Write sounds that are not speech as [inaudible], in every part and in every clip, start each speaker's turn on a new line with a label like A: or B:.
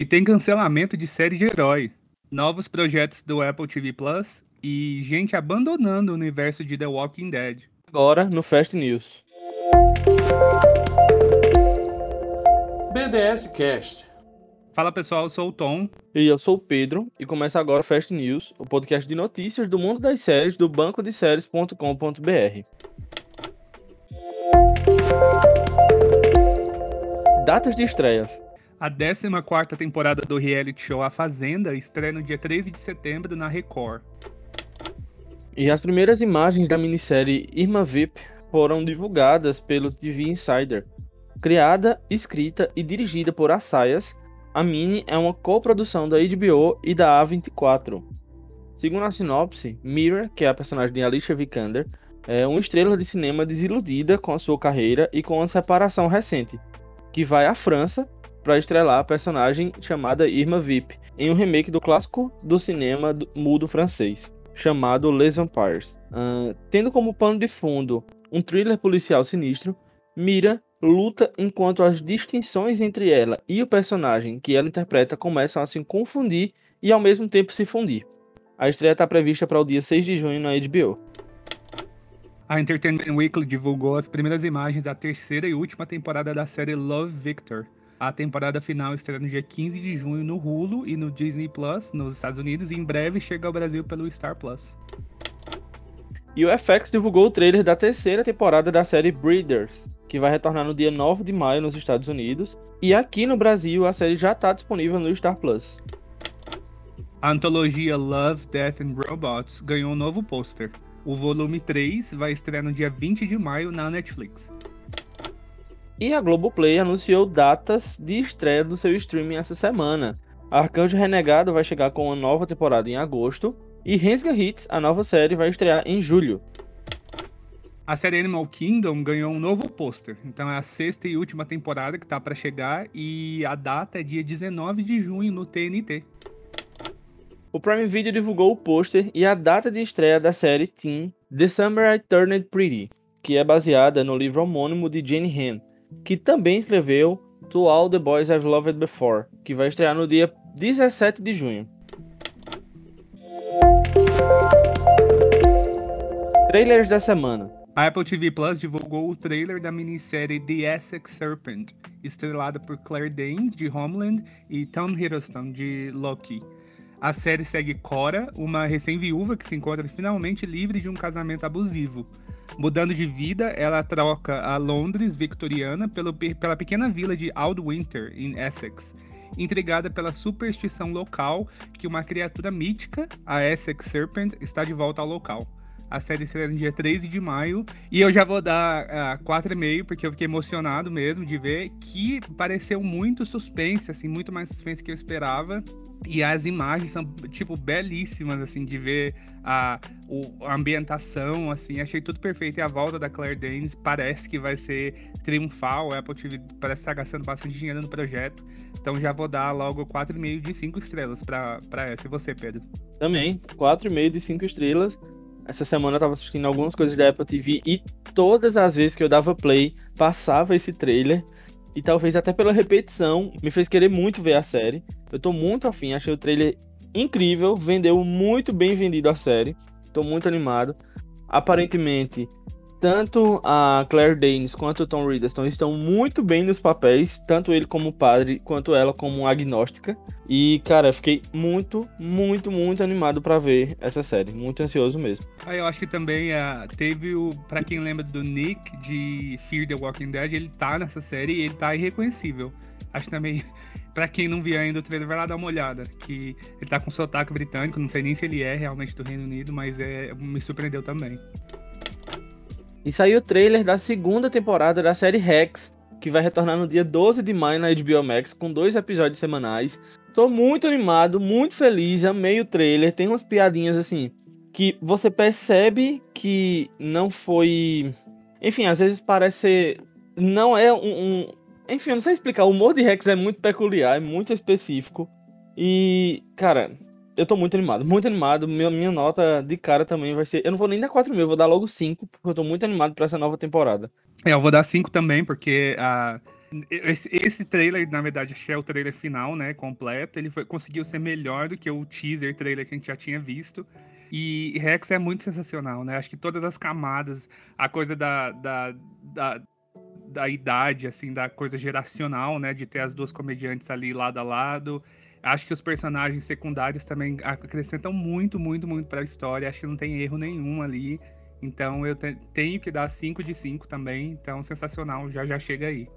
A: E tem cancelamento de série de herói, novos projetos do Apple TV Plus e gente abandonando o universo de The Walking Dead.
B: Agora no Fast News.
C: BDS Cast.
A: Fala pessoal, eu sou o Tom.
B: E eu sou o Pedro, e começa agora o Fast News, o podcast de notícias do mundo das séries do banco de séries.com.br. Datas de estreias.
A: A 14 temporada do reality show A Fazenda estreia no dia 13 de setembro na Record.
B: E as primeiras imagens da minissérie Irma VIP foram divulgadas pelo TV Insider. Criada, escrita e dirigida por Assayas, a mini é uma coprodução da HBO e da A24. Segundo a sinopse, Mira, que é a personagem de Alicia Vikander, é uma estrela de cinema desiludida com a sua carreira e com uma separação recente, que vai à França para estrelar a personagem chamada Irma Vip, em um remake do clássico do cinema mudo francês, chamado Les Vampires. Uh, tendo como pano de fundo um thriller policial sinistro, Mira luta enquanto as distinções entre ela e o personagem que ela interpreta começam a se confundir e ao mesmo tempo se fundir. A estreia está prevista para o dia 6 de junho na HBO.
A: A Entertainment Weekly divulgou as primeiras imagens da terceira e última temporada da série Love Victor. A temporada final estreia no dia 15 de junho no Hulu e no Disney Plus nos Estados Unidos e em breve chega ao Brasil pelo Star Plus.
B: E o FX divulgou o trailer da terceira temporada da série Breeders, que vai retornar no dia 9 de maio nos Estados Unidos, e aqui no Brasil a série já está disponível no Star Plus.
A: A antologia Love, Death and Robots ganhou um novo pôster. O volume 3 vai estrear no dia 20 de maio na Netflix.
B: E a Globoplay anunciou datas de estreia do seu streaming essa semana. Arcanjo Renegado vai chegar com uma nova temporada em agosto, e Rensga Hits, a nova série, vai estrear em julho.
A: A série Animal Kingdom ganhou um novo pôster. Então é a sexta e última temporada que tá para chegar e a data é dia 19 de junho no TNT.
B: O Prime Video divulgou o pôster e a data de estreia da série Teen The Summer I Turned Pretty, que é baseada no livro homônimo de Jane Han, que também escreveu To All the Boys I've Loved Before, que vai estrear no dia 17 de junho. Trailers da semana.
A: A Apple TV Plus divulgou o trailer da minissérie The Essex Serpent, estrelada por Claire Danes, de Homeland, e Tom Hiddleston, de Loki. A série segue Cora, uma recém-viúva que se encontra finalmente livre de um casamento abusivo. Mudando de vida, ela troca a Londres victoriana pelo, pela pequena vila de Aldwinter, em Essex, intrigada pela superstição local que uma criatura mítica, a Essex Serpent, está de volta ao local. A série será no dia 13 de maio. E eu já vou dar uh, 4,5, porque eu fiquei emocionado mesmo de ver que pareceu muito suspense, assim, muito mais suspense que eu esperava. E as imagens são, tipo, belíssimas, assim, de ver a, o, a ambientação, assim, achei tudo perfeito. E a volta da Claire Danes parece que vai ser triunfal. A Apple TV parece estar gastando bastante dinheiro no projeto. Então já vou dar logo 4,5 de 5 estrelas para essa. E você, Pedro?
B: Também, 4,5 de 5 estrelas. Essa semana eu tava assistindo algumas coisas da Apple TV e todas as vezes que eu dava play, passava esse trailer. E talvez até pela repetição, me fez querer muito ver a série. Eu tô muito afim, achei o trailer incrível, vendeu muito bem vendido a série. Tô muito animado. Aparentemente, tanto a Claire Danes quanto o Tom Hiddleston estão muito bem nos papéis, tanto ele como padre, quanto ela como agnóstica. E, cara, fiquei muito, muito, muito animado para ver essa série. Muito ansioso mesmo.
A: Ah, eu acho que também uh, teve o. Pra quem lembra do Nick de Fear the Walking Dead, ele tá nessa série e ele tá irreconhecível. Acho também, [laughs] pra quem não viu ainda o trailer, vai lá dar uma olhada. Que ele tá com sotaque britânico, não sei nem se ele é realmente do Reino Unido, mas é, me surpreendeu também.
B: E saiu o trailer da segunda temporada da série Rex, que vai retornar no dia 12 de maio na HBO Max, com dois episódios semanais. Tô muito animado, muito feliz, amei o trailer. Tem umas piadinhas assim que você percebe que não foi. Enfim, às vezes parece ser. Não é um. um... Enfim, eu não sei explicar. O humor de Rex é muito peculiar, é muito específico. E, cara, eu tô muito animado, muito animado. Minha, minha nota de cara também vai ser. Eu não vou nem dar 4 mil, vou dar logo 5, porque eu tô muito animado pra essa nova temporada.
A: É, eu vou dar 5 também, porque a. Esse, esse trailer, na verdade, é o trailer final, né? Completo. Ele foi, conseguiu ser melhor do que o teaser trailer que a gente já tinha visto. E Rex é muito sensacional, né? Acho que todas as camadas, a coisa da, da, da, da idade, assim, da coisa geracional, né? De ter as duas comediantes ali lado a lado. Acho que os personagens secundários também acrescentam muito, muito, muito para a história. Acho que não tem erro nenhum ali. Então eu te tenho que dar 5 de 5 também. Então, sensacional, já já chega aí.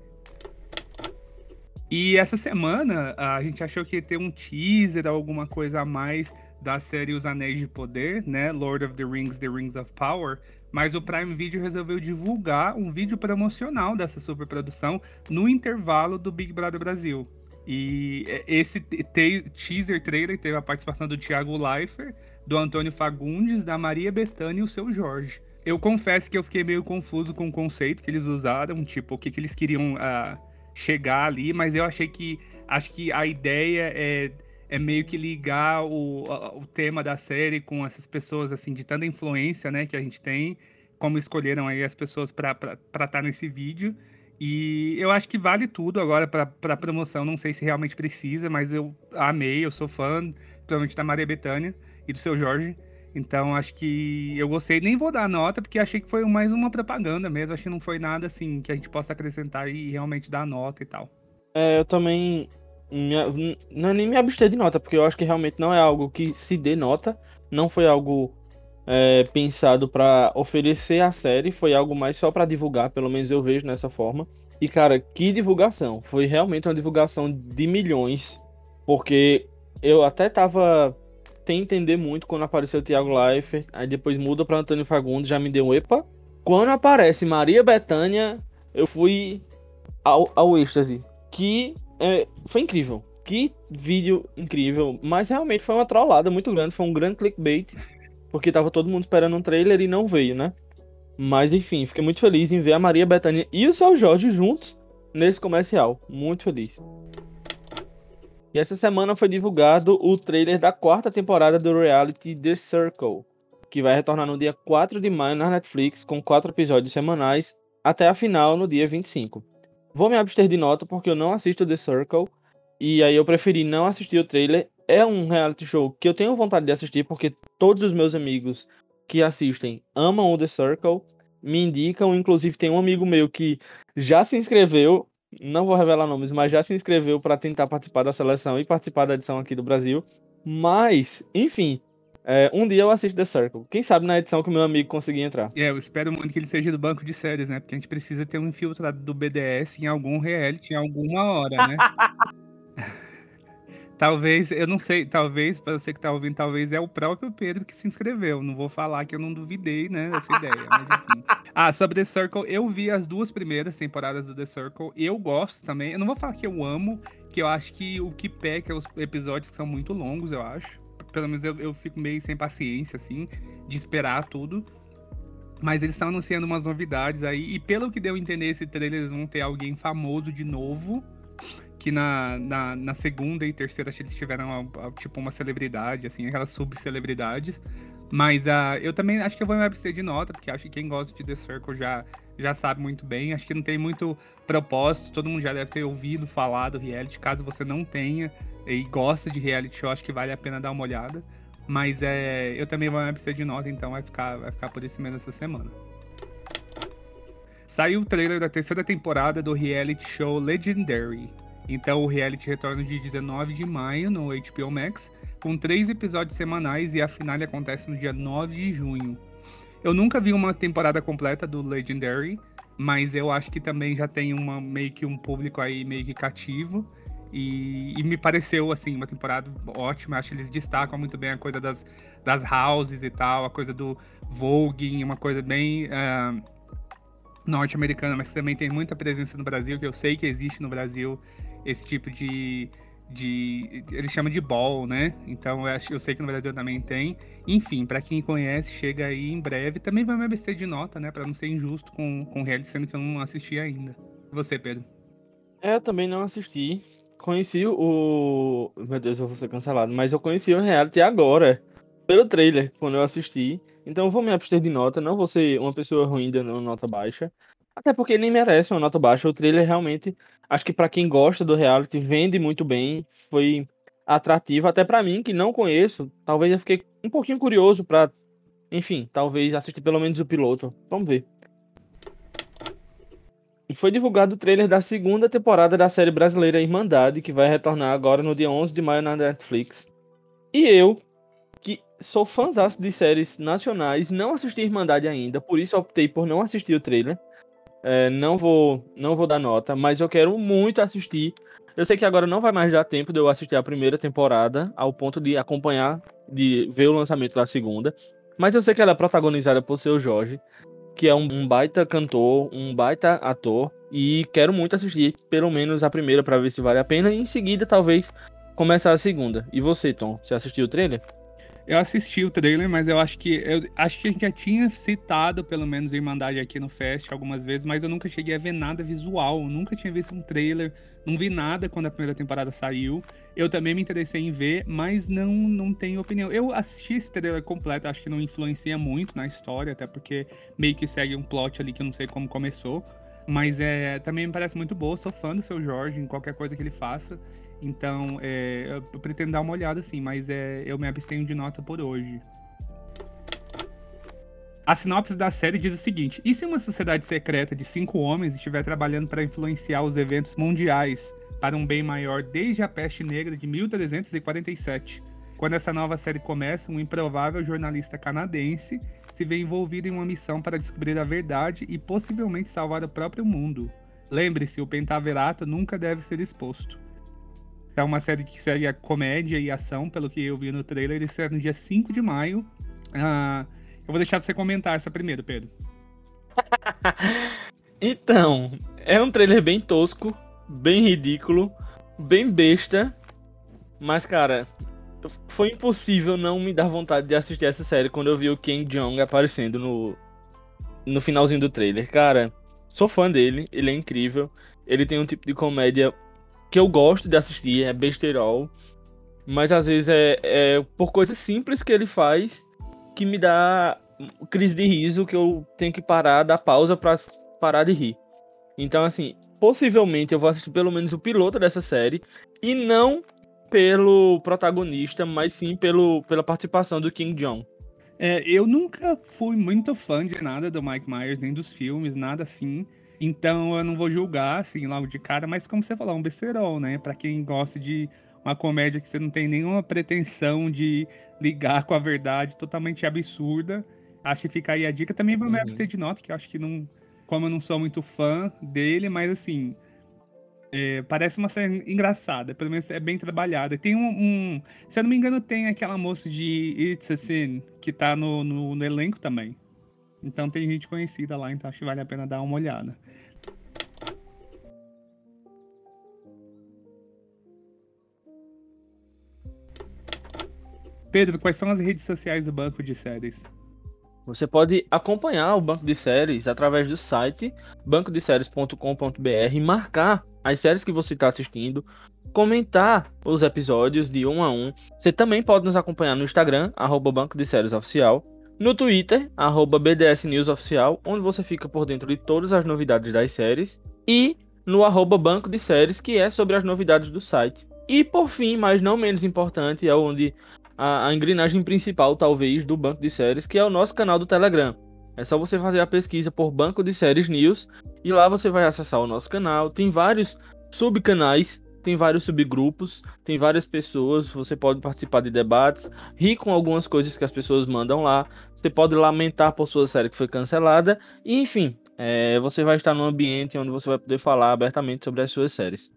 A: E essa semana a gente achou que ia ter um teaser, alguma coisa a mais da série Os Anéis de Poder, né? Lord of the Rings, The Rings of Power. Mas o Prime Video resolveu divulgar um vídeo promocional dessa superprodução no intervalo do Big Brother Brasil. E esse teaser trailer teve a participação do Thiago Leifert, do Antônio Fagundes, da Maria Bethânia e o seu Jorge. Eu confesso que eu fiquei meio confuso com o conceito que eles usaram, tipo, o que, que eles queriam uh, chegar ali, mas eu achei que acho que a ideia é é meio que ligar o, o tema da série com essas pessoas, assim, de tanta influência, né, que a gente tem, como escolheram aí as pessoas para estar tá nesse vídeo. E eu acho que vale tudo agora para promoção. Não sei se realmente precisa, mas eu amei, eu sou fã, principalmente da Maria Bethânia e do seu Jorge. Então acho que eu gostei. Nem vou dar nota, porque achei que foi mais uma propaganda mesmo. Acho que não foi nada assim que a gente possa acrescentar e realmente dar nota e tal.
B: É, eu também não é nem me abster de nota, porque eu acho que realmente não é algo que se dê nota, não foi algo é, pensado para oferecer a série, foi algo mais só para divulgar, pelo menos eu vejo nessa forma. E cara, que divulgação! Foi realmente uma divulgação de milhões, porque eu até tava sem entender muito quando apareceu o Thiago Leifert, aí depois muda para Antônio Fagundes, já me deu um epa. Quando aparece Maria Bethânia, eu fui ao, ao êxtase. Que é, foi incrível. Que vídeo incrível. Mas realmente foi uma trollada muito grande. Foi um grande clickbait. Porque tava todo mundo esperando um trailer e não veio, né? Mas enfim, fiquei muito feliz em ver a Maria Bethânia e o seu Jorge juntos nesse comercial. Muito feliz. E essa semana foi divulgado o trailer da quarta temporada do reality The Circle, que vai retornar no dia 4 de maio na Netflix com quatro episódios semanais até a final no dia 25. Vou me abster de nota porque eu não assisto The Circle. E aí eu preferi não assistir o trailer. É um reality show que eu tenho vontade de assistir porque todos os meus amigos que assistem amam o The Circle, me indicam. Inclusive tem um amigo meu que já se inscreveu, não vou revelar nomes, mas já se inscreveu para tentar participar da seleção e participar da edição aqui do Brasil. Mas, enfim, é, um dia eu assisto The Circle. Quem sabe na edição que o meu amigo conseguir entrar.
A: É, eu espero muito que ele seja do banco de séries, né? Porque a gente precisa ter um infiltrado do BDS em algum reality, em alguma hora, né? [laughs] talvez, eu não sei, talvez, para você que tá ouvindo, talvez é o próprio Pedro que se inscreveu. Não vou falar que eu não duvidei, né, dessa [laughs] ideia, mas enfim. Ah, sobre The Circle, eu vi as duas primeiras temporadas do The Circle. Eu gosto também. Eu não vou falar que eu amo, que eu acho que o que peca é os episódios que são muito longos, eu acho pelo menos eu, eu fico meio sem paciência, assim, de esperar tudo. Mas eles estão anunciando umas novidades aí. E pelo que deu a entender, esse trailer eles vão ter alguém famoso de novo. Que na, na, na segunda e terceira eles tiveram uma, tipo uma celebridade, assim, aquelas subcelebridades. Mas uh, eu também acho que eu vou me abster de nota, porque acho que quem gosta de The Circle já, já sabe muito bem. Acho que não tem muito propósito, todo mundo já deve ter ouvido falar do reality. Caso você não tenha, e gosta de reality show, acho que vale a pena dar uma olhada. Mas é, eu também vou me abster de nota, então vai ficar, vai ficar por esse mês essa semana. Saiu o trailer da terceira temporada do reality show Legendary. Então o reality retorna de 19 de maio no HBO Max, com três episódios semanais e a finale acontece no dia 9 de junho. Eu nunca vi uma temporada completa do Legendary, mas eu acho que também já tem uma, meio que um público aí meio que cativo. E, e, me pareceu, assim, uma temporada ótima. Acho que eles destacam muito bem a coisa das, das houses e tal, a coisa do voguing, uma coisa bem uh, norte-americana, mas também tem muita presença no Brasil, que eu sei que existe no Brasil esse tipo de. de eles chamam de ball, né? Então eu, eu sei que no Brasil também tem. Enfim, para quem conhece, chega aí em breve. Também vai me abster de nota, né? Para não ser injusto com, com o reality, sendo que eu não assisti ainda. Você, Pedro?
B: É, eu também não assisti conheci o. Meu Deus, eu vou ser cancelado. Mas eu conheci o reality agora. Pelo trailer, quando eu assisti. Então eu vou me abster de nota. Não vou ser uma pessoa ruim dando nota baixa. Até porque nem merece uma nota baixa. O trailer realmente, acho que pra quem gosta do reality, vende muito bem. Foi atrativo, até pra mim, que não conheço. Talvez eu fiquei um pouquinho curioso pra, enfim, talvez assistir pelo menos o piloto. Vamos ver. E foi divulgado o trailer da segunda temporada da série brasileira Irmandade, que vai retornar agora no dia 11 de maio na Netflix. E eu, que sou fãzão de séries nacionais, não assisti Irmandade ainda, por isso optei por não assistir o trailer. É, não vou não vou dar nota, mas eu quero muito assistir. Eu sei que agora não vai mais dar tempo de eu assistir a primeira temporada, ao ponto de acompanhar, de ver o lançamento da segunda. Mas eu sei que ela é protagonizada por seu Jorge, que é um, um baita cantor, um baita ator, e quero muito assistir pelo menos a primeira para ver se vale a pena, e em seguida talvez começar a segunda. E você, Tom, você assistiu o trailer?
A: Eu assisti o trailer, mas eu acho que eu acho que a gente já tinha citado pelo menos Irmandade aqui no Fest algumas vezes, mas eu nunca cheguei a ver nada visual, nunca tinha visto um trailer, não vi nada quando a primeira temporada saiu. Eu também me interessei em ver, mas não não tenho opinião. Eu assisti esse trailer completo, acho que não influencia muito na história, até porque meio que segue um plot ali que eu não sei como começou. Mas é, também me parece muito boa, sou fã do seu Jorge em qualquer coisa que ele faça. Então, é, eu pretendo dar uma olhada sim, mas é, eu me abstenho de nota por hoje. A sinopse da série diz o seguinte: e se uma sociedade secreta de cinco homens estiver trabalhando para influenciar os eventos mundiais para um bem maior desde a peste negra de 1347? Quando essa nova série começa, um improvável jornalista canadense se vê envolvido em uma missão para descobrir a verdade e possivelmente salvar o próprio mundo. Lembre-se, o pentaverato nunca deve ser exposto. É uma série que segue a comédia e ação, pelo que eu vi no trailer. Ele será no dia 5 de maio. Uh, eu vou deixar você comentar essa primeiro, Pedro. [laughs]
B: então, é um trailer bem tosco, bem ridículo, bem besta. Mas, cara, foi impossível não me dar vontade de assistir essa série quando eu vi o Ken Jeong aparecendo no, no finalzinho do trailer. Cara, sou fã dele, ele é incrível. Ele tem um tipo de comédia que eu gosto de assistir, é besterol. Mas às vezes é, é por coisas simples que ele faz que me dá crise de riso, que eu tenho que parar, dar pausa pra parar de rir. Então, assim, possivelmente eu vou assistir pelo menos o piloto dessa série e não pelo protagonista, mas sim pelo, pela participação do King John.
A: É, eu nunca fui muito fã de nada do Mike Myers, nem dos filmes, nada assim. Então eu não vou julgar, assim, logo de cara, mas como você falou, é um besterol, né? Pra quem gosta de uma comédia que você não tem nenhuma pretensão de ligar com a verdade, totalmente absurda. Acho que fica aí a dica. Também vou me uhum. abster de nota, que eu acho que não. Como eu não sou muito fã dele, mas assim. É, parece uma série engraçada, pelo menos é bem trabalhada. Tem um, um, Se eu não me engano, tem aquela moça de It's a Sin, que tá no, no, no elenco também. Então tem gente conhecida lá, então acho que vale a pena dar uma olhada. Pedro, quais são as redes sociais do Banco de Séries?
B: Você pode acompanhar o Banco de Séries através do site bancodeséries.com.br marcar as séries que você está assistindo, comentar os episódios de um a um. Você também pode nos acompanhar no Instagram, arroba Banco de Séries Oficial, no Twitter, arroba BDS News Oficial, onde você fica por dentro de todas as novidades das séries, e no arroba Banco de Séries, que é sobre as novidades do site. E por fim, mas não menos importante, é onde a, a engrenagem principal, talvez, do Banco de Séries, que é o nosso canal do Telegram. É só você fazer a pesquisa por Banco de Séries News e lá você vai acessar o nosso canal. Tem vários subcanais tem vários subgrupos, tem várias pessoas, você pode participar de debates, rir com algumas coisas que as pessoas mandam lá, você pode lamentar por sua série que foi cancelada, e enfim, é, você vai estar num ambiente onde você vai poder falar abertamente sobre as suas séries.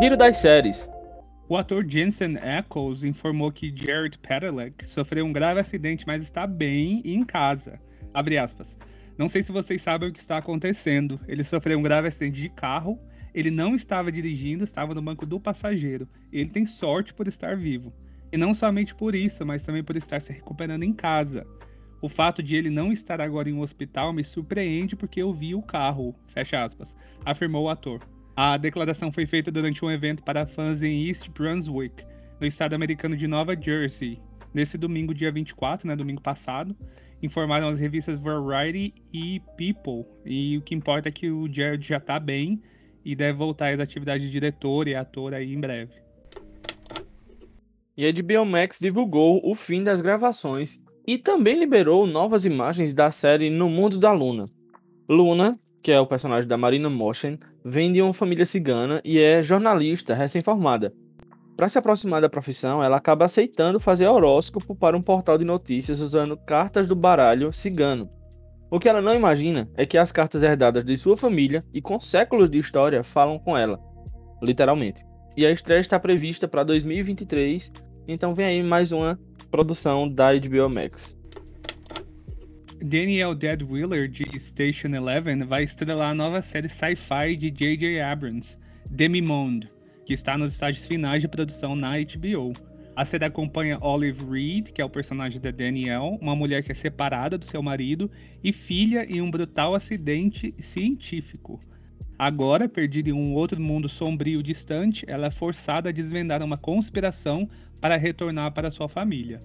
B: Giro das séries.
A: O ator Jensen Ackles informou que Jared Padalecki sofreu um grave acidente, mas está bem e em casa. Abre aspas. Não sei se vocês sabem o que está acontecendo. Ele sofreu um grave acidente de carro. Ele não estava dirigindo, estava no banco do passageiro. Ele tem sorte por estar vivo. E não somente por isso, mas também por estar se recuperando em casa. O fato de ele não estar agora em um hospital me surpreende porque eu vi o carro, fecha aspas, afirmou o ator. A declaração foi feita durante um evento para fãs em East Brunswick, no estado americano de Nova Jersey, nesse domingo, dia 24, né, domingo passado. Informaram as revistas Variety e People. E o que importa é que o Jared já tá bem e deve voltar às atividades de diretor e ator aí em breve.
B: E a HBO Max divulgou o fim das gravações e também liberou novas imagens da série No Mundo da Luna. Luna, que é o personagem da Marina Motion, vem de uma família cigana e é jornalista recém-formada. Para se aproximar da profissão, ela acaba aceitando fazer horóscopo para um portal de notícias usando cartas do baralho cigano. O que ela não imagina é que as cartas herdadas de sua família e com séculos de história falam com ela, literalmente. E a estreia está prevista para 2023, então vem aí mais uma produção da HBO Max.
A: Daniel Dead Wheeler, de Station Eleven, vai estrelar a nova série sci-fi de J.J. Abrams, Demimonde, que está nos estágios finais de produção na HBO. A série acompanha Olive Reed, que é o personagem da Danielle, uma mulher que é separada do seu marido e filha em um brutal acidente científico. Agora, perdida em um outro mundo sombrio distante, ela é forçada a desvendar uma conspiração para retornar para sua família.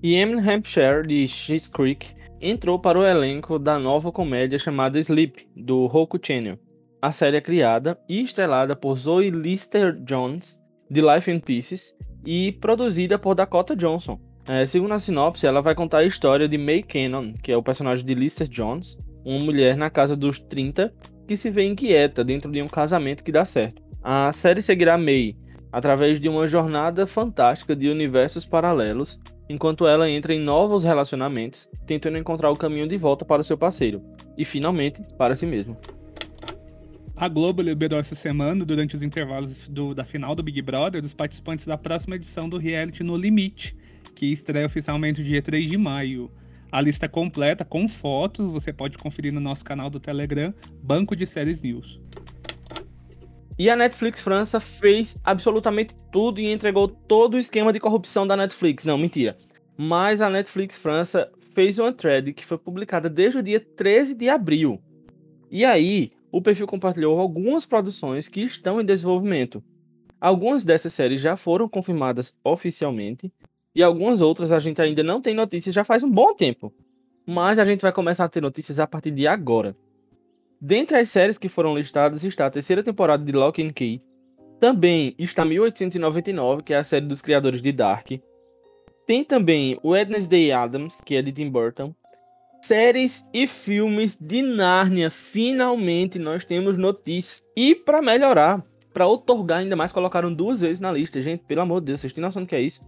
B: E Emin Hampshire, de Schitt's Creek, entrou para o elenco da nova comédia chamada Sleep, do Roku Channel. A série é criada e estrelada por Zoe Lister-Jones, de Life in Pieces, e produzida por Dakota Johnson. É, segundo a sinopse, ela vai contar a história de May Cannon, que é o personagem de Lister Jones, uma mulher na casa dos 30 que se vê inquieta dentro de um casamento que dá certo. A série seguirá May através de uma jornada fantástica de universos paralelos enquanto ela entra em novos relacionamentos, tentando encontrar o caminho de volta para o seu parceiro e finalmente para si mesma.
A: A Globo liberou essa semana, durante os intervalos do, da final do Big Brother, os participantes da próxima edição do reality No Limite, que estreia oficialmente dia 3 de maio. A lista completa com fotos você pode conferir no nosso canal do Telegram, Banco de Séries News.
B: E a Netflix França fez absolutamente tudo e entregou todo o esquema de corrupção da Netflix. Não, mentira. Mas a Netflix França fez uma thread que foi publicada desde o dia 13 de abril. E aí, o perfil compartilhou algumas produções que estão em desenvolvimento. Algumas dessas séries já foram confirmadas oficialmente, e algumas outras a gente ainda não tem notícias já faz um bom tempo. Mas a gente vai começar a ter notícias a partir de agora. Dentre as séries que foram listadas está a terceira temporada de Lock and Key. Também está 1899, que é a série dos criadores de Dark. Tem também Wednesday Adams, que é de Tim Burton. Séries e filmes de Nárnia. Finalmente nós temos notícias. E para melhorar, para otorgar ainda mais, colocaram duas vezes na lista. Gente, pelo amor de Deus, vocês têm noção do que é isso?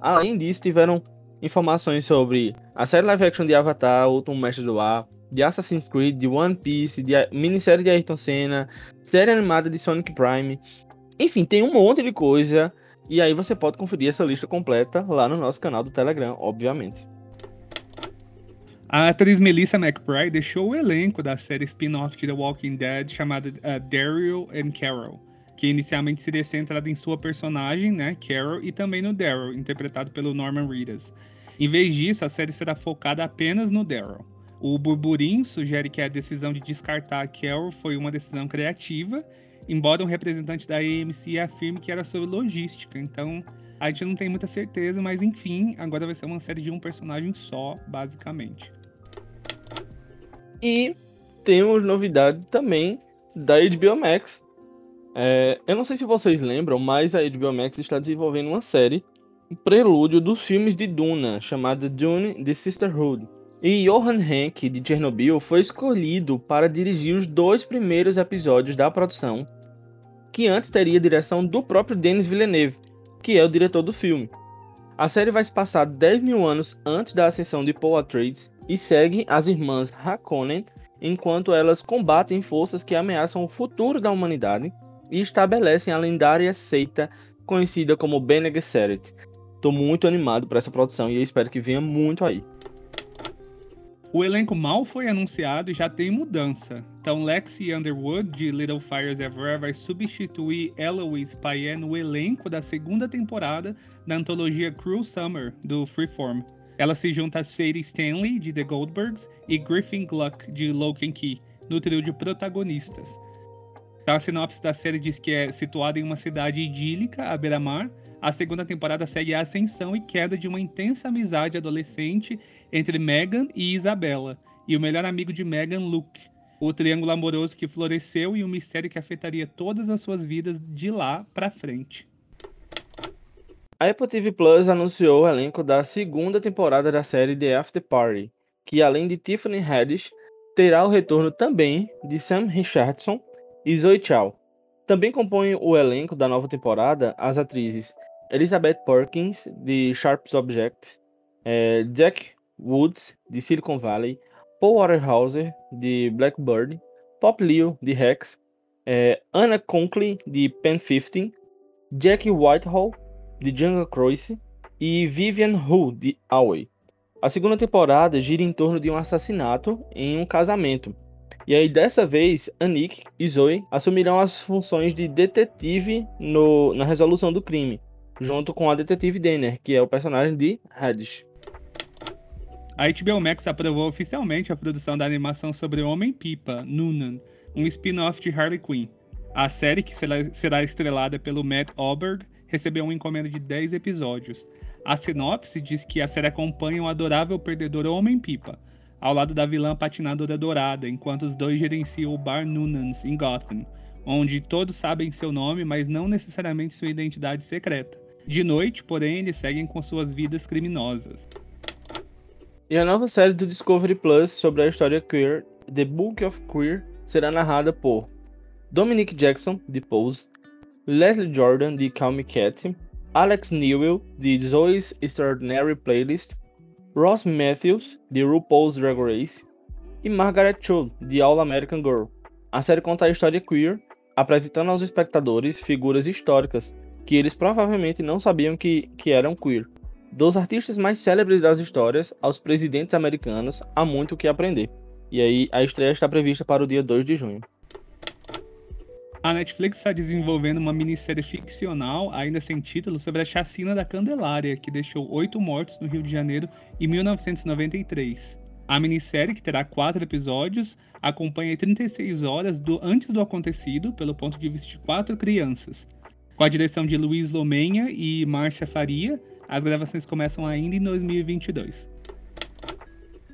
B: Além disso, tiveram informações sobre a série live action de Avatar, O Último Mestre do Ar, de Assassin's Creed, de One Piece, de minissérie de Ayrton Senna, série animada de Sonic Prime. Enfim, tem um monte de coisa. E aí você pode conferir essa lista completa lá no nosso canal do Telegram, obviamente.
A: A atriz Melissa McBride deixou o elenco da série spin-off de The Walking Dead chamada uh, Daryl and Carol, que inicialmente seria centrada em sua personagem, né, Carol, e também no Daryl, interpretado pelo Norman Reedus. Em vez disso, a série será focada apenas no Daryl. O burburinho sugere que a decisão de descartar a Carol foi uma decisão criativa, embora um representante da AMC afirme que era sobre logística. Então, a gente não tem muita certeza, mas enfim, agora vai ser uma série de um personagem só, basicamente.
B: E temos novidade também da HBO Max. É, eu não sei se vocês lembram, mas a HBO Max está desenvolvendo uma série, um prelúdio dos filmes de Duna, chamada Dune The Sisterhood. E Johan Henk, de Chernobyl, foi escolhido para dirigir os dois primeiros episódios da produção, que antes teria a direção do próprio Denis Villeneuve, que é o diretor do filme. A série vai se passar 10 mil anos antes da ascensão de Paul Atreides e segue as irmãs Harkonnen enquanto elas combatem forças que ameaçam o futuro da humanidade e estabelecem a lendária seita conhecida como Bene Gesserit. Estou muito animado para essa produção e espero que venha muito aí.
A: O elenco mal foi anunciado e já tem mudança. Então, Lexi Underwood, de Little Fires Everywhere, vai substituir Eloise Payet no elenco da segunda temporada da antologia Cruel Summer, do Freeform. Ela se junta a Sadie Stanley, de The Goldbergs, e Griffin Gluck, de Lock and Key, no trio de protagonistas. A sinopse da série diz que é situada em uma cidade idílica, à beira-mar. A segunda temporada segue a ascensão e queda de uma intensa amizade adolescente entre Megan e Isabella, e o melhor amigo de Megan, Luke. O triângulo amoroso que floresceu e um mistério que afetaria todas as suas vidas de lá pra frente.
B: A Apple TV Plus anunciou o elenco da segunda temporada da série The After Party, que além de Tiffany Haddish, terá o retorno também de Sam Richardson e Zoe Chow. Também compõem o elenco da nova temporada as atrizes Elizabeth Perkins, de Sharp's Objects, é, Jack Woods, de Silicon Valley, Paul Waterhauser, de Blackbird, Pop Leo, de Rex, é, Anna Conklin, de Pen 15, Jack Whitehall, de Jungle Cruise e Vivian Hu, de Away. A segunda temporada gira em torno de um assassinato em um casamento, e aí, dessa vez, Anik e Zoe assumirão as funções de detetive no, na resolução do crime, junto com a detetive Denner, que é o personagem de Haddish.
A: A HBO Max aprovou oficialmente a produção da animação sobre Homem-Pipa, Noonan, um spin-off de Harley Quinn. A série, que será estrelada pelo Matt Auberg, recebeu uma encomenda de 10 episódios. A sinopse diz que a série acompanha um adorável perdedor Homem-Pipa, ao lado da vilã patinadora dourada, enquanto os dois gerenciam o bar Noonans em Gotham, onde todos sabem seu nome, mas não necessariamente sua identidade secreta. De noite, porém, eles seguem com suas vidas criminosas.
B: E a nova série do Discovery Plus sobre a história queer, The Book of Queer, será narrada por Dominic Jackson, de Pose, Leslie Jordan, de Call Me Cat, Alex Newell, de Zoe's Extraordinary Playlist, Ross Matthews, de RuPaul's Drag Race, e Margaret Cho, de All American Girl. A série conta a história queer, apresentando aos espectadores figuras históricas que eles provavelmente não sabiam que, que eram queer. Dos artistas mais célebres das histórias aos presidentes americanos, há muito o que aprender. E aí, a estreia está prevista para o dia 2 de junho.
A: A Netflix está desenvolvendo uma minissérie ficcional, ainda sem título, sobre a chacina da Candelária, que deixou oito mortos no Rio de Janeiro em 1993. A minissérie, que terá quatro episódios, acompanha 36 horas do, antes do acontecido, pelo ponto de vista de quatro crianças. Com a direção de Luiz Lomenha e Márcia Faria, as gravações começam ainda em 2022.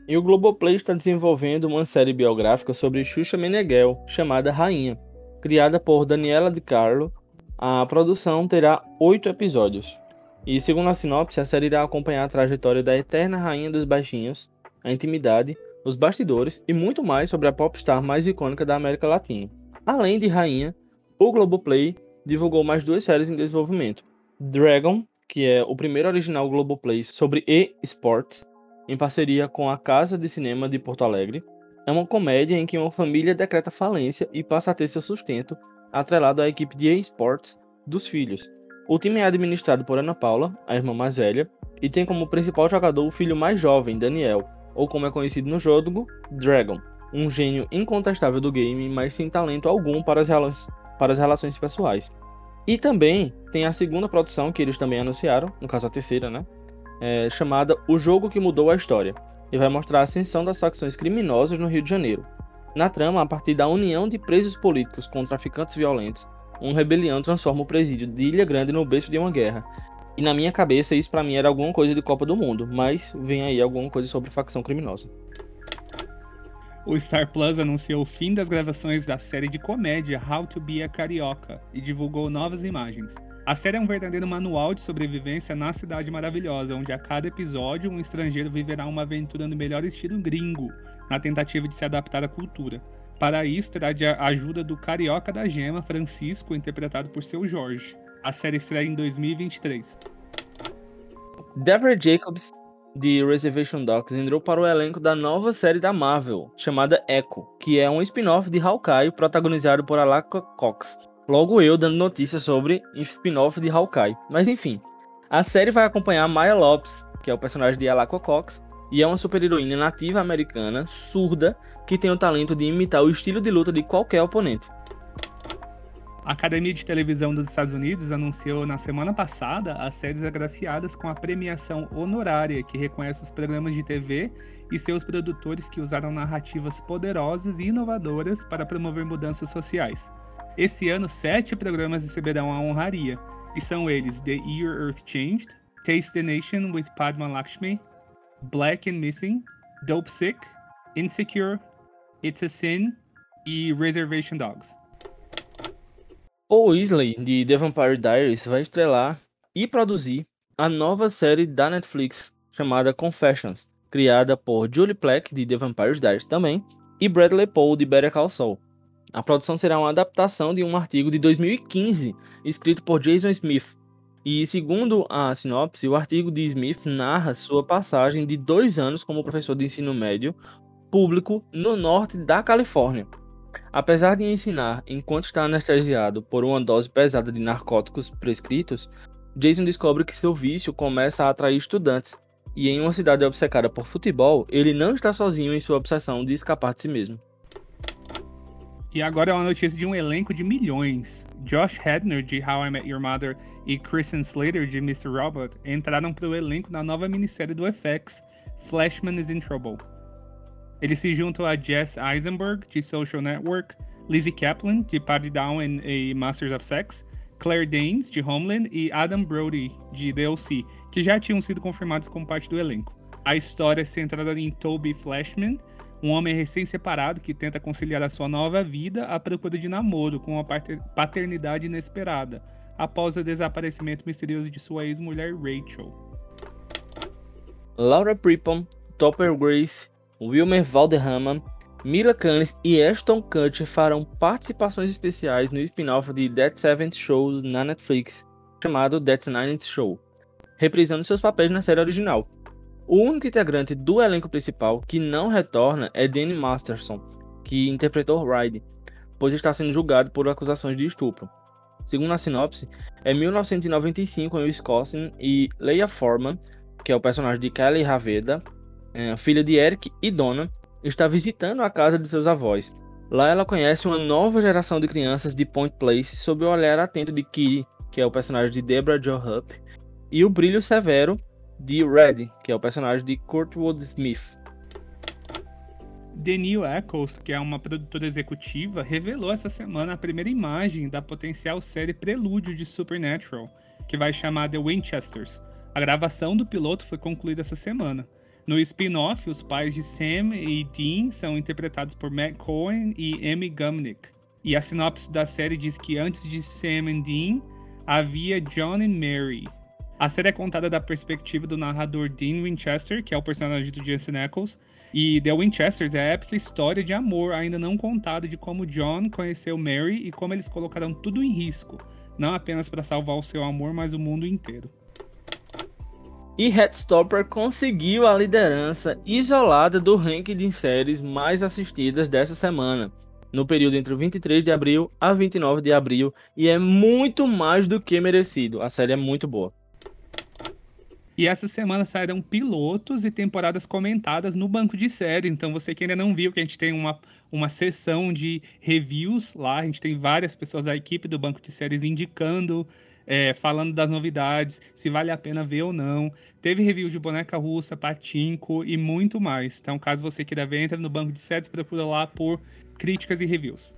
B: E o Globoplay está desenvolvendo uma série biográfica sobre Xuxa Meneghel, chamada Rainha. Criada por Daniela Di Carlo, a produção terá oito episódios. E segundo a sinopse, a série irá acompanhar a trajetória da eterna rainha dos baixinhos, a intimidade, os bastidores e muito mais sobre a popstar mais icônica da América Latina. Além de Rainha, o Globoplay divulgou mais duas séries em desenvolvimento. Dragon, que é o primeiro original Globoplay sobre e-sports, em parceria com a Casa de Cinema de Porto Alegre, é uma comédia em que uma família decreta falência e passa a ter seu sustento atrelado à equipe de esportes dos filhos. O time é administrado por Ana Paula, a irmã mais velha, e tem como principal jogador o filho mais jovem, Daniel, ou como é conhecido no jogo, Dragon, um gênio incontestável do game, mas sem talento algum para as, para as relações pessoais. E também tem a segunda produção que eles também anunciaram, no caso a terceira, né? É, chamada O Jogo que Mudou a História, e vai mostrar a ascensão das facções criminosas no Rio de Janeiro. Na trama, a partir da união de presos políticos com traficantes violentos, um rebelião transforma o presídio de Ilha Grande no berço de uma guerra. E na minha cabeça, isso para mim era alguma coisa de Copa do Mundo, mas vem aí alguma coisa sobre facção criminosa.
A: O Star Plus anunciou o fim das gravações da série de comédia How to Be a Carioca e divulgou novas imagens. A série é um verdadeiro manual de sobrevivência na Cidade Maravilhosa, onde a cada episódio um estrangeiro viverá uma aventura no melhor estilo gringo, na tentativa de se adaptar à cultura. Para isso, terá de ajuda do carioca da gema, Francisco, interpretado por seu Jorge. A série estreia em 2023.
B: Deborah Jacobs, de Reservation Dogs, entrou para o elenco da nova série da Marvel, chamada Echo, que é um spin-off de Hawkeye protagonizado por Alaka Cox, Logo eu dando notícias sobre spin-off de Hawkeye. Mas enfim, a série vai acompanhar Maya Lopes, que é o personagem de Alaco Cox, e é uma super-heroína nativa americana, surda, que tem o talento de imitar o estilo de luta de qualquer oponente.
A: A Academia de Televisão dos Estados Unidos anunciou na semana passada as séries agraciadas com a premiação honorária que reconhece os programas de TV e seus produtores que usaram narrativas poderosas e inovadoras para promover mudanças sociais. Esse ano, sete programas receberão a honraria, e são eles The Year Earth Changed, Taste the Nation with Padma Lakshmi, Black and Missing, Dope Sick, Insecure, It's a Sin e Reservation Dogs.
B: Paul Weasley, de The Vampire Diaries, vai estrelar e produzir a nova série da Netflix chamada Confessions, criada por Julie Plec, de The Vampire Diaries também, e Bradley Paul, de Better Call Saul. A produção será uma adaptação de um artigo de 2015 escrito por Jason Smith. E segundo a sinopse, o artigo de Smith narra sua passagem de dois anos como professor de ensino médio público no norte da Califórnia. Apesar de ensinar enquanto está anestesiado por uma dose pesada de narcóticos prescritos, Jason descobre que seu vício começa a atrair estudantes, e em uma cidade obcecada por futebol, ele não está sozinho em sua obsessão de escapar de si mesmo.
A: E agora é uma notícia de um elenco de milhões. Josh Hedner, de How I Met Your Mother, e Kristen Slater, de Mr. Robot, entraram para o elenco da nova minissérie do FX, Flashman is in Trouble. Eles se juntam a Jess Eisenberg, de Social Network, Lizzie Kaplan, de Party Down e Masters of Sex, Claire Danes, de Homeland, e Adam Brody, de DLC, que já tinham sido confirmados como parte do elenco. A história é centrada em Toby Flashman, um homem recém-separado que tenta conciliar a sua nova vida à procura de namoro com uma paternidade inesperada, após o desaparecimento misterioso de sua ex-mulher Rachel.
B: Laura Prepon, Topper Grace, Wilmer Valderrama, Mila Kunis e Ashton Kutcher farão participações especiais no spin-off de That Seventh Show na Netflix, chamado That Ninth Show, reprisando seus papéis na série original. O único integrante do elenco principal que não retorna é Danny Masterson, que interpretou Ryde, pois está sendo julgado por acusações de estupro. Segundo a sinopse, é 1995 em Wisconsin e Leia Foreman, que é o personagem de Kelly Raveda, filha de Eric e Donna, está visitando a casa de seus avós. Lá ela conhece uma nova geração de crianças de Point Place sob o olhar atento de Kitty, que é o personagem de Deborah Jo Hupp, e o brilho severo de Red, que é o personagem de Kurtwood Smith.
A: The New Echoes, que é uma produtora executiva, revelou essa semana a primeira imagem da potencial série Prelúdio de Supernatural, que vai chamar The Winchesters. A gravação do piloto foi concluída essa semana. No spin-off, os pais de Sam e Dean são interpretados por Matt Cohen e Amy Gumnick. E a sinopse da série diz que antes de Sam e Dean, havia John e Mary, a série é contada da perspectiva do narrador Dean Winchester, que é o personagem do Jensen Ackles, e The Winchesters é a épica história de amor ainda não contada de como John conheceu Mary e como eles colocaram tudo em risco, não apenas para salvar o seu amor, mas o mundo inteiro.
B: E Headstopper conseguiu a liderança isolada do ranking de séries mais assistidas dessa semana, no período entre o 23 de abril a 29 de abril, e é muito mais do que merecido. A série é muito boa.
A: E essa semana saíram pilotos e temporadas comentadas no banco de série. Então, você que ainda não viu, que a gente tem uma, uma sessão de reviews lá, a gente tem várias pessoas da equipe do banco de séries indicando, é, falando das novidades, se vale a pena ver ou não. Teve review de boneca russa, patinco e muito mais. Então, caso você queira ver, entra no banco de séries, procura lá por críticas e reviews.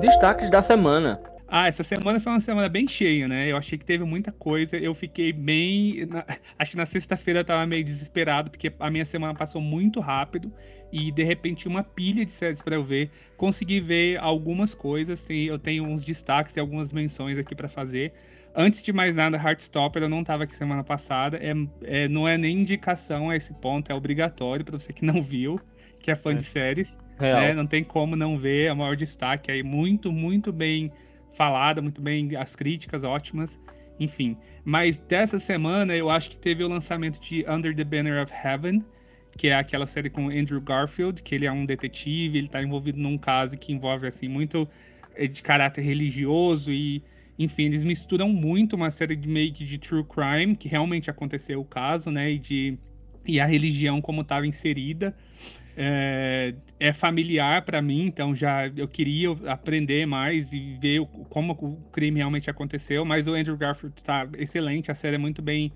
B: Destaques da semana.
A: Ah, essa semana foi uma semana bem cheia, né? Eu achei que teve muita coisa. Eu fiquei bem. Na... Acho que na sexta-feira eu tava meio desesperado, porque a minha semana passou muito rápido e de repente uma pilha de séries para eu ver. Consegui ver algumas coisas. Eu tenho uns destaques e algumas menções aqui para fazer. Antes de mais nada, Heartstopper eu não tava aqui semana passada. É, é, não é nem indicação a esse ponto, é obrigatório para você que não viu, que é fã é. de séries. Né? Não tem como não ver. É o maior destaque aí. Muito, muito bem falada, muito bem, as críticas ótimas, enfim. Mas dessa semana eu acho que teve o lançamento de Under the Banner of Heaven, que é aquela série com Andrew Garfield, que ele é um detetive, ele tá envolvido num caso que envolve assim muito eh, de caráter religioso e enfim, eles misturam muito uma série de que de true crime, que realmente aconteceu o caso, né, e de e a religião como estava inserida é, é familiar para mim, então já eu queria aprender mais e ver como o crime realmente aconteceu. Mas o Andrew Garfield está excelente, a série é muito bem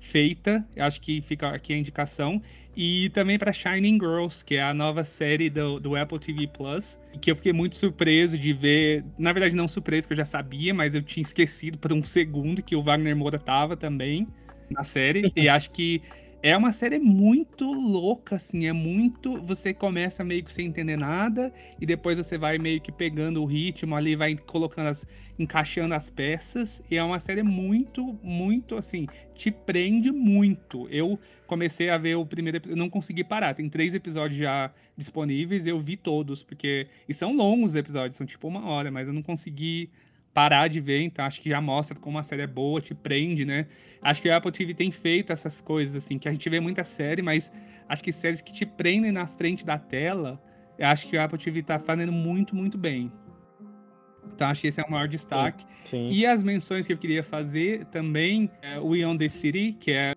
A: feita. Acho que fica aqui a indicação. E também para Shining Girls, que é a nova série do, do Apple TV Plus, que eu fiquei muito surpreso de ver. Na verdade, não surpreso, que eu já sabia, mas eu tinha esquecido por um segundo que o Wagner Moura tava também na série. e acho que é uma série muito louca, assim, é muito. Você começa meio que sem entender nada, e depois você vai meio que pegando o ritmo ali, vai colocando as. encaixando as peças. E é uma série muito, muito assim, te prende muito. Eu comecei a ver o primeiro episódio, não consegui parar. Tem três episódios já disponíveis, eu vi todos, porque. E são longos os episódios, são tipo uma hora, mas eu não consegui parar de ver, então acho que já mostra como a série é boa, te prende, né? Acho que a Apple TV tem feito essas coisas, assim, que a gente vê muita série, mas acho que séries que te prendem na frente da tela, eu acho que a Apple TV tá fazendo muito, muito bem. Então acho que esse é o maior destaque.
B: Sim.
A: E as menções que eu queria fazer também, é We On The City, que é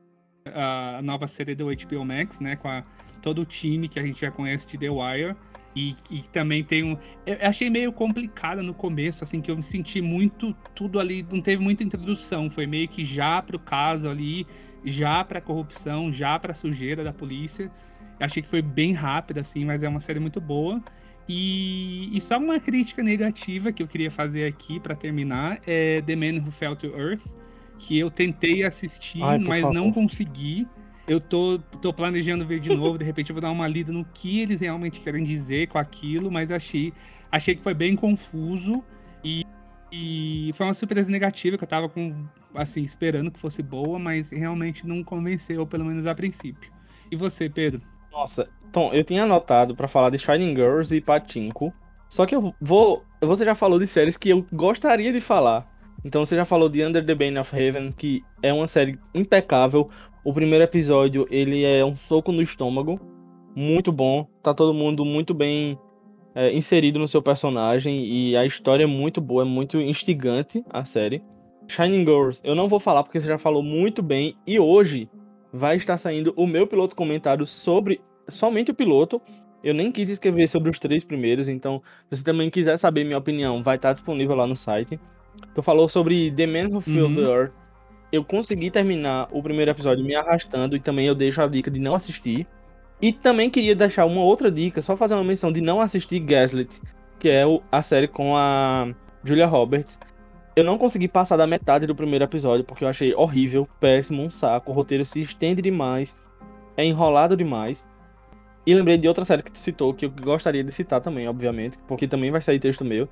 A: a nova série do HBO Max, né? Com a, todo o time que a gente já conhece de The Wire. E, e, também tem um. Eu achei meio complicada no começo, assim, que eu me senti muito. Tudo ali. Não teve muita introdução. Foi meio que já pro caso ali, já pra corrupção, já pra sujeira da polícia. Eu achei que foi bem rápido, assim, mas é uma série muito boa. E, e só uma crítica negativa que eu queria fazer aqui para terminar é The Man Who Fell to Earth, que eu tentei assistir,
B: Ai,
A: mas
B: favor.
A: não consegui. Eu tô, tô planejando ver de novo, de [laughs] repente eu vou dar uma lida no que eles realmente querem dizer com aquilo, mas achei, achei que foi bem confuso e, e foi uma surpresa negativa que eu tava com, assim, esperando que fosse boa, mas realmente não convenceu, pelo menos a princípio. E você, Pedro?
B: Nossa, Tom, eu tinha anotado pra falar de Shining Girls e Patinko. Só que eu vou. Você já falou de séries que eu gostaria de falar. Então você já falou de Under the Bane of Heaven, que é uma série impecável. O primeiro episódio, ele é um soco no estômago. Muito bom. Tá todo mundo muito bem é, inserido no seu personagem. E a história é muito boa, é muito instigante a série. Shining Girls, eu não vou falar porque você já falou muito bem. E hoje vai estar saindo o meu piloto comentário sobre somente o piloto. Eu nem quis escrever sobre os três primeiros, então se você também quiser saber minha opinião, vai estar disponível lá no site. Tu falou sobre The Man Who Filled the Earth. Eu consegui terminar o primeiro episódio me arrastando e também eu deixo a dica de não assistir. E também queria deixar uma outra dica, só fazer uma menção de não assistir Gaslit, que é a série com a Julia Roberts. Eu não consegui passar da metade do primeiro episódio porque eu achei horrível, péssimo, um saco. O roteiro se estende demais, é enrolado demais. E lembrei de outra série que tu citou, que eu gostaria de citar também, obviamente, porque também vai sair texto meu,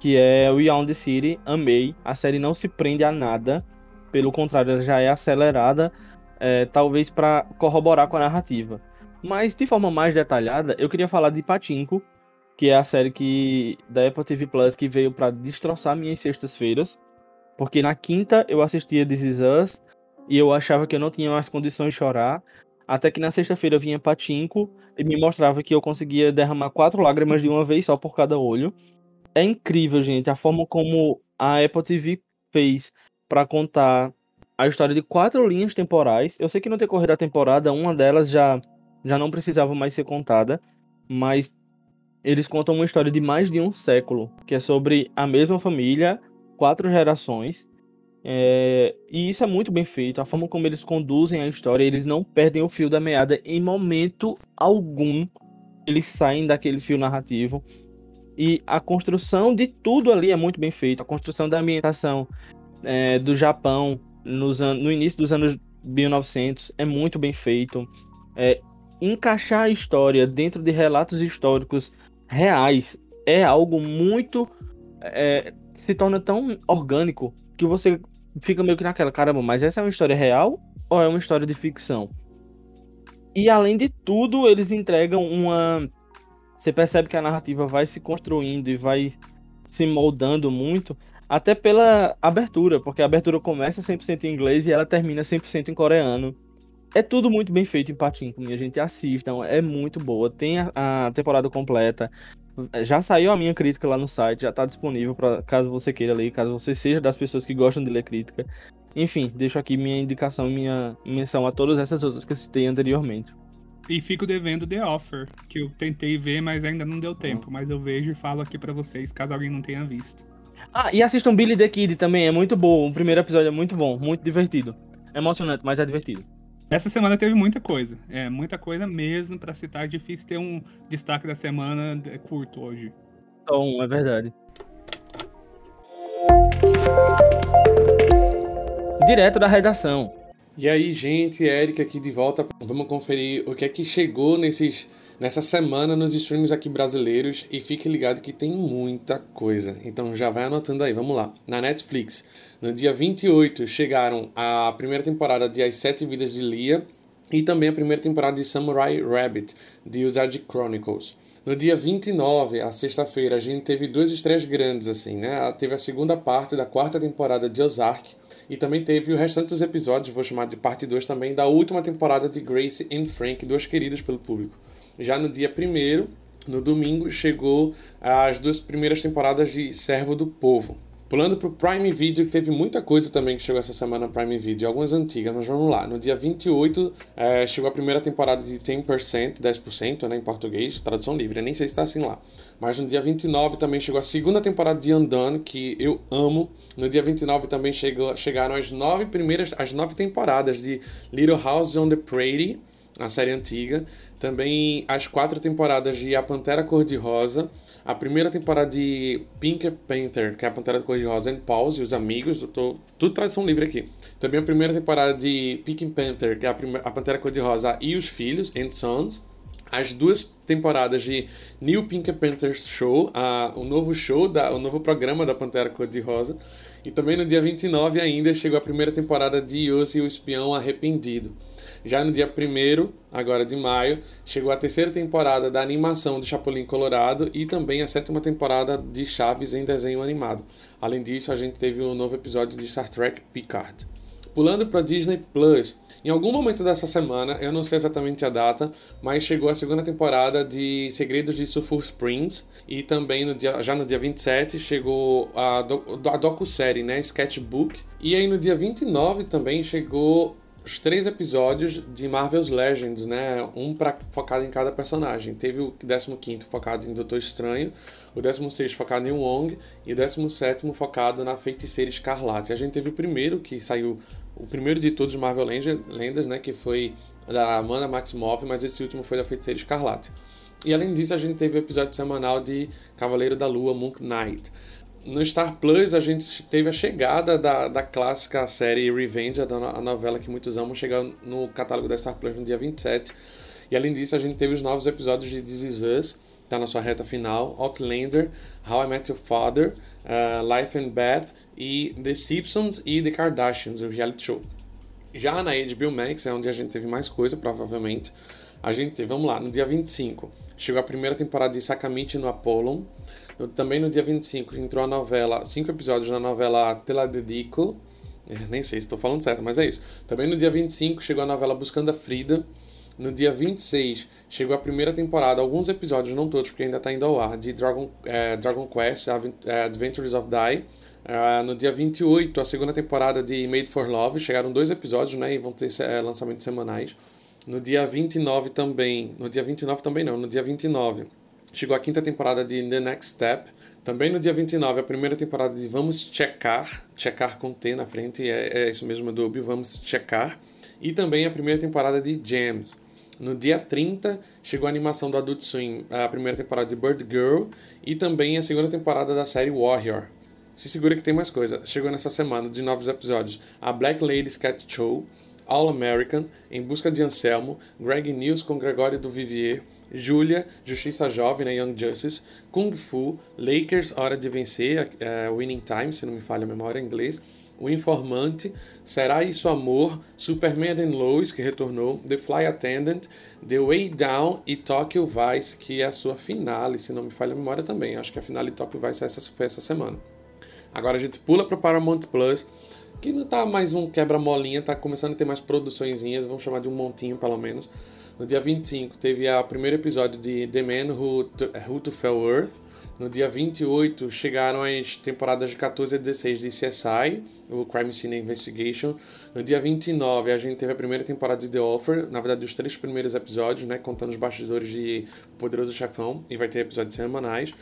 B: que é We on the City. Amei. A série não se prende a nada, pelo contrário, ela já é acelerada, é, talvez para corroborar com a narrativa. Mas de forma mais detalhada, eu queria falar de Patinko, que é a série que da Apple TV Plus que veio para destroçar minhas sextas-feiras, porque na quinta eu assistia This Is Us e eu achava que eu não tinha mais condições de chorar, até que na sexta-feira vinha Patinko e me mostrava que eu conseguia derramar quatro lágrimas de uma vez só por cada olho. É incrível, gente, a forma como a Apple TV fez para contar a história de quatro linhas temporais. Eu sei que no decorrer da temporada, uma delas já, já não precisava mais ser contada, mas eles contam uma história de mais de um século, que é sobre a mesma família, quatro gerações. É, e isso é muito bem feito. A forma como eles conduzem a história, eles não perdem o fio da meada em momento algum. Eles saem daquele fio narrativo. E a construção de tudo ali é muito bem feita. A construção da ambientação é, do Japão nos no início dos anos 1900 é muito bem feito. É, encaixar a história dentro de relatos históricos reais é algo muito. é, se torna tão orgânico que você fica meio que naquela, caramba, mas essa é uma história real ou é uma história de ficção? E além de tudo, eles entregam uma. Você percebe que a narrativa vai se construindo e vai se moldando muito, até pela abertura, porque a abertura começa 100% em inglês e ela termina 100% em coreano. É tudo muito bem feito em Patinco, minha gente. Assistam, é muito boa. Tem a, a temporada completa. Já saiu a minha crítica lá no site, já tá disponível para caso você queira ler, caso você seja das pessoas que gostam de ler crítica. Enfim, deixo aqui minha indicação e minha menção a todas essas outras que eu citei anteriormente.
A: E fico devendo The Offer, que eu tentei ver, mas ainda não deu tempo. Mas eu vejo e falo aqui pra vocês, caso alguém não tenha visto.
B: Ah, e assistam Billy the Kid também, é muito bom. O primeiro episódio é muito bom, muito divertido. emocionante, mas é divertido.
A: Essa semana teve muita coisa. É, muita coisa mesmo para citar. Difícil ter um destaque da semana curto hoje.
B: Um, é verdade. Direto da redação.
C: E aí, gente, Eric aqui de volta. Vamos conferir o que é que chegou nesses, nessa semana nos streams aqui brasileiros. E fique ligado que tem muita coisa. Então já vai anotando aí, vamos lá. Na Netflix, no dia 28, chegaram a primeira temporada de As Sete Vidas de Lia e também a primeira temporada de Samurai Rabbit, de Usagi Chronicles. No dia 29, a sexta-feira, a gente teve duas estreias grandes, assim, né? Teve a segunda parte da quarta temporada de Ozark, e também teve o restante dos episódios, vou chamar de parte 2 também, da última temporada de Grace and Frank, duas queridas pelo público. Já no dia 1 no domingo, chegou as duas primeiras temporadas de Servo do Povo. Pulando pro Prime Video, que teve muita coisa também que chegou essa semana no Prime Video, algumas antigas, mas vamos lá. No dia 28, é, chegou a primeira temporada de 10%, 10%, né, em português, tradução livre, eu nem sei se está assim lá. Mas no dia 29 também chegou a segunda temporada de Undone, que eu amo. No dia 29 também chegou, chegaram as nove primeiras, as nove temporadas de Little House on the Prairie, a série antiga. Também as quatro temporadas de A Pantera Cor-de-Rosa a primeira temporada de Pink Panther, que é a Pantera Cor-de-Rosa and Pause, e os amigos, eu tô tudo tradução livre aqui. Também a primeira temporada de Pink Panther, que é a, a Pantera Cor-de-Rosa e os filhos, and Sons. As duas temporadas de New Pink Panther Show, a, o novo show, da, o novo programa da Pantera Cor-de-Rosa. E também no dia 29 ainda chegou a primeira temporada de Yossi, o Espião Arrependido. Já no dia 1 agora de maio, chegou a terceira temporada da animação de Chapolin Colorado e também a sétima temporada de Chaves em desenho animado. Além disso, a gente teve um novo episódio de Star Trek Picard. Pulando para Disney Plus, em algum momento dessa semana, eu não sei exatamente a data, mas chegou a segunda temporada de Segredos de Sulphur Springs e também no dia, já no dia 27 chegou a, do, a docu-série, né, Sketchbook. E aí no dia 29 também chegou os três episódios de Marvel's Legends, né? Um pra, focado em cada personagem. Teve o 15 focado em Doutor Estranho, o 16 focado em Wong e o 17 focado na Feiticeira Escarlate. A gente teve o primeiro que saiu, o primeiro de todos Marvel Lendas, né? Que foi da Amanda Maximoff, mas esse último foi da Feiticeira Escarlate. E além disso, a gente teve o episódio semanal de Cavaleiro da Lua, Moon Knight no Star Plus a gente teve a chegada da, da clássica série Revenge, a, novela que muitos amam, chegar no catálogo da Star Plus no dia 27. E além disso, a gente teve os novos episódios de This Is Us, tá na sua reta final, Outlander, How I Met Your Father, uh, Life and Beth e The Simpsons e The Kardashians, o reality show. Já na HBO Max é onde a gente teve mais coisa, provavelmente. A gente, vamos lá, no dia 25, chegou a primeira temporada de Sakamichi no Apollon. Também no dia 25 entrou a novela, cinco episódios na novela Te la Dedico. É, nem sei se estou falando certo, mas é isso. Também no dia 25 chegou a novela Buscando a Frida. No dia 26 chegou a primeira temporada, alguns episódios, não todos, porque ainda está indo ao ar, de Dragon, é, Dragon Quest é, Adventures of Die. Uh, no dia 28, a segunda temporada de Made for Love. Chegaram dois episódios, né? E vão ter é, lançamentos semanais. No dia 29 também. No dia 29 também não, no dia 29 Chegou a quinta temporada de The Next Step. Também no dia 29, a primeira temporada de Vamos Checar, checar com T na frente, é, é isso mesmo, do Vamos Checar. E também a primeira temporada de Jams. No dia 30, chegou a animação do Adult Swim, a primeira temporada de Bird Girl e também a segunda temporada da série Warrior. Se segura que tem mais coisa. Chegou nessa semana de novos episódios a Black Ladies Cat Show, All American, Em Busca de Anselmo, Greg News com Gregório do Vivier, Julia, Justiça Jovem, né, Young Justice, Kung Fu, Lakers, Hora de Vencer, uh, Winning Time, se não me falha a memória em inglês, O Informante, Será Isso Amor, Superman and Lois, que retornou, The Fly Attendant, The Way Down e Tokyo Vice, que é a sua finale, se não me falha a memória também. Acho que a finale de Tokyo Vice essa, foi essa semana. Agora a gente pula para Paramount Plus, que não tá mais um quebra-molinha, tá começando a ter mais produçõezinhas, vamos chamar de um montinho pelo menos. No dia 25 teve o primeiro episódio de The Man Who, Who to Fell Earth. No dia 28 chegaram as temporadas de 14 a 16 de CSI, o Crime Scene Investigation. No dia 29 a gente teve a primeira temporada de The Offer, na verdade os três primeiros episódios, né, contando os bastidores de Poderoso Chefão, e vai ter episódios semanais.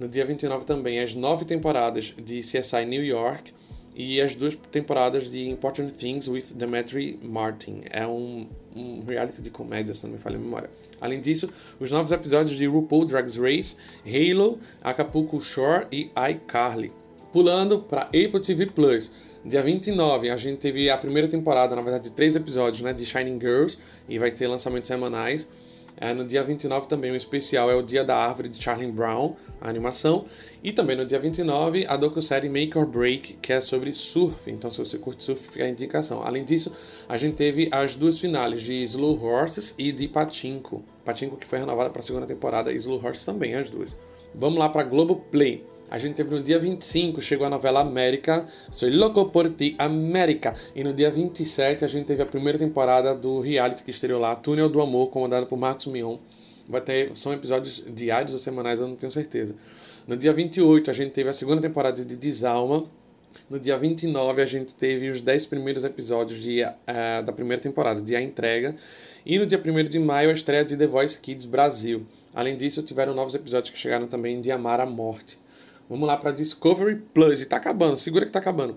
C: No dia 29 também as nove temporadas de CSI New York. E as duas temporadas de Important Things with Demetri Martin. É um, um reality de comédia, se não me falha a memória. Além disso, os novos episódios de RuPaul Drag Race, Halo, Acapulco Shore e iCarly. Pulando para Apple TV Plus. Dia 29, a gente teve a primeira temporada, na verdade, de três episódios né, de Shining Girls, e vai ter lançamentos semanais. É, no dia 29 também o especial é o Dia da Árvore de Charlie Brown, a animação. E também no dia 29 a docu-série Make or Break, que é sobre surf. Então se você curte surf, fica a indicação. Além disso, a gente teve as duas finais de Slow Horses e de Patinco. Patinco que foi renovada para a segunda temporada e Slow Horses também, as duas. Vamos lá para Globo Play. A gente teve no dia 25, chegou a novela América, Soy Loco por Ti América. E no dia 27 a gente teve a primeira temporada do reality que estreou lá, Túnel do Amor, comandado por Marcos Mion. Vai ter, são episódios diários ou semanais, eu não tenho certeza. No dia 28 a gente teve a segunda temporada de Desalma. No dia 29 a gente teve os 10 primeiros episódios de, uh, da primeira temporada, de A Entrega. E no dia 1 de maio a estreia de The Voice Kids Brasil. Além disso, tiveram novos episódios que chegaram também de Amar a Morte. Vamos lá para Discovery Plus. E tá acabando, segura que tá acabando.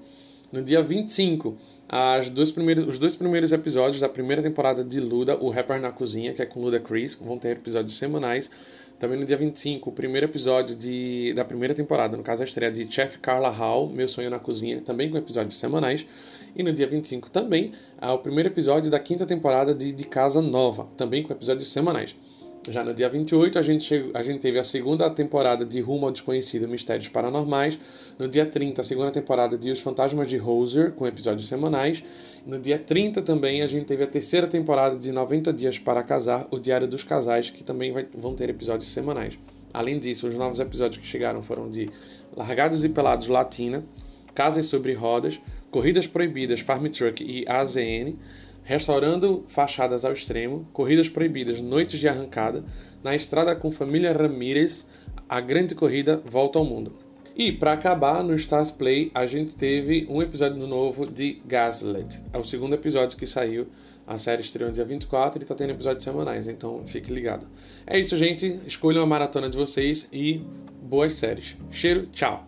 C: No dia 25, as dois primeiros, os dois primeiros episódios da primeira temporada de Luda, o Rapper na Cozinha, que é com Luda Chris, vão ter episódios semanais. Também no dia 25, o primeiro episódio de, da primeira temporada, no caso a estreia de Chef Carla Hall, Meu Sonho na Cozinha, também com episódios semanais. E no dia 25 também, o primeiro episódio da quinta temporada de De Casa Nova, também com episódios semanais. Já no dia 28, a gente, a gente teve a segunda temporada de Rumo ao Desconhecido Mistérios Paranormais. No dia 30, a segunda temporada de Os Fantasmas de Hoser, com episódios semanais. No dia 30 também, a gente teve a terceira temporada de 90 Dias para Casar, O Diário dos Casais, que também vai, vão ter episódios semanais. Além disso, os novos episódios que chegaram foram de Largados e Pelados Latina, Casas sobre Rodas, Corridas Proibidas Farm Truck e AZN, restaurando fachadas ao extremo, corridas proibidas, noites de arrancada, na estrada com família Ramírez, a grande corrida volta ao mundo. E para acabar, no Stars Play, a gente teve um episódio novo de Gaslit. É o segundo episódio que saiu. A série estreou dia 24 e está tendo episódios semanais, então fique ligado. É isso, gente. Escolham a maratona de vocês e boas séries. Cheiro, tchau!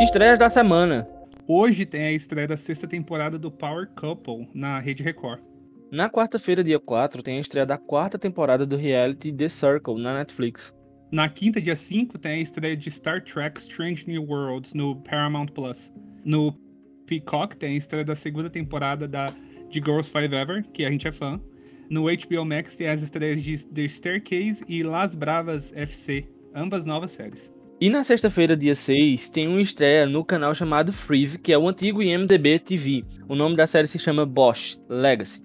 B: Estreias da semana.
A: Hoje tem a estreia da sexta temporada do Power Couple na Rede Record.
B: Na quarta-feira, dia 4, tem a estreia da quarta temporada do reality The Circle na Netflix.
A: Na quinta, dia 5, tem a estreia de Star Trek Strange New Worlds no Paramount Plus. No Peacock tem a estreia da segunda temporada da, de Girls Five Ever, que a gente é fã. No HBO Max tem as estreias de The Staircase e Las Bravas FC, ambas novas séries.
B: E na sexta-feira, dia 6, tem uma estreia no canal chamado Freeze, que é o antigo IMDB TV. O nome da série se chama Bosch Legacy.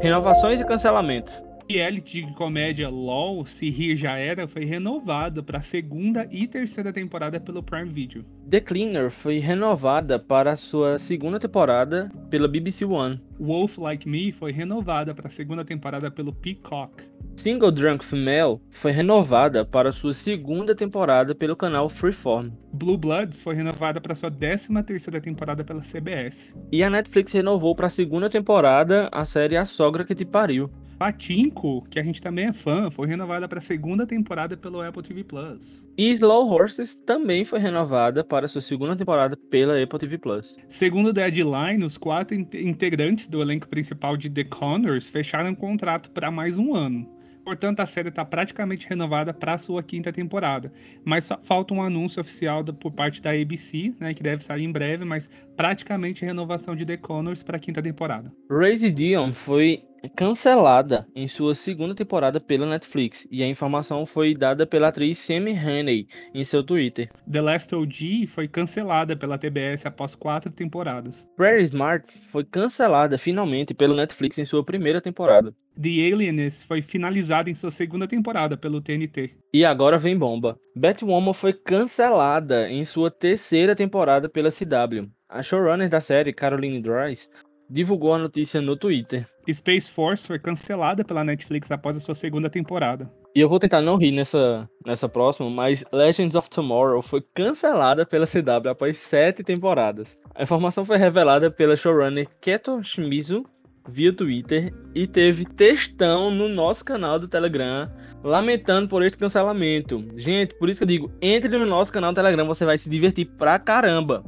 B: Renovações e cancelamentos.
A: Reality de comédia LOL, Se Rir Já Era, foi renovado para a segunda e terceira temporada pelo Prime Video.
B: The Cleaner foi renovada para sua segunda temporada pela BBC One.
A: Wolf Like Me foi renovada para a segunda temporada pelo Peacock.
B: Single Drunk Female foi renovada para sua segunda temporada pelo canal Freeform.
A: Blue Bloods foi renovada para sua 13 terceira temporada pela CBS.
B: E a Netflix renovou para a segunda temporada a série A Sogra que Te Pariu.
A: Patinco, que a gente também é fã, foi renovada para a segunda temporada pelo Apple TV Plus.
B: E Slow Horses também foi renovada para sua segunda temporada pela Apple TV Plus.
A: Segundo Deadline, os quatro integrantes do elenco principal de The Connors fecharam um contrato para mais um ano. Portanto, a série está praticamente renovada para sua quinta temporada. Mas só falta um anúncio oficial da, por parte da ABC, né, que deve sair em breve, mas praticamente renovação de The Connors para a quinta temporada.
B: Raise Dion foi cancelada em sua segunda temporada pela Netflix e a informação foi dada pela atriz Sammy Haney em seu Twitter.
A: The Last OG foi cancelada pela TBS após quatro temporadas.
B: Prairie Smart foi cancelada finalmente pela Netflix em sua primeira temporada.
A: The Alienist foi finalizada em sua segunda temporada pelo TNT.
B: E agora vem bomba. Batwoman foi cancelada em sua terceira temporada pela CW. A showrunner da série, Caroline Dries, divulgou a notícia no Twitter.
A: Space Force foi cancelada pela Netflix após a sua segunda temporada.
B: E eu vou tentar não rir nessa, nessa próxima, mas Legends of Tomorrow foi cancelada pela CW após sete temporadas. A informação foi revelada pela showrunner Keto Shimizu via Twitter e teve textão no nosso canal do Telegram lamentando por este cancelamento. Gente, por isso que eu digo, entre no nosso canal do Telegram, você vai se divertir pra caramba.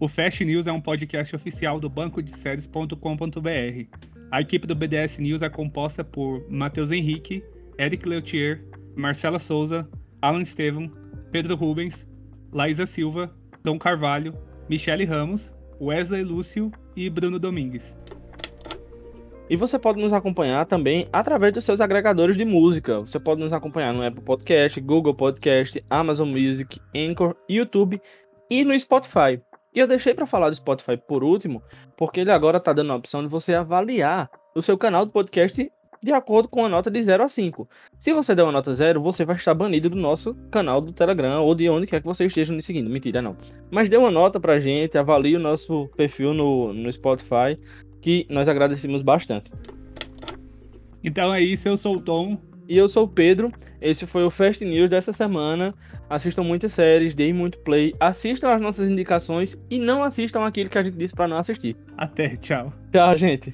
A: O Fast News é um podcast oficial do banco de séries.com.br. A equipe do BDS News é composta por Matheus Henrique, Eric Leutier, Marcela Souza, Alan Estevam, Pedro Rubens, Laísa Silva, Dom Carvalho, Michele Ramos, Wesley Lúcio e Bruno Domingues.
B: E você pode nos acompanhar também através dos seus agregadores de música. Você pode nos acompanhar no Apple Podcast, Google Podcast, Amazon Music, Anchor, YouTube e no Spotify. E eu deixei para falar do Spotify por último, porque ele agora está dando a opção de você avaliar o seu canal do podcast de acordo com a nota de 0 a 5. Se você der uma nota 0, você vai estar banido do nosso canal do Telegram ou de onde quer que você esteja nos seguindo. Mentira, não. Mas dê uma nota pra gente, avalie o nosso perfil no, no Spotify, que nós agradecemos bastante.
A: Então é isso, eu sou o Tom.
B: E eu sou o Pedro. Esse foi o Fast News dessa semana. Assistam muitas séries, deem muito play, assistam as nossas indicações e não assistam aquilo que a gente disse para não assistir.
A: Até, tchau.
B: Tchau, gente.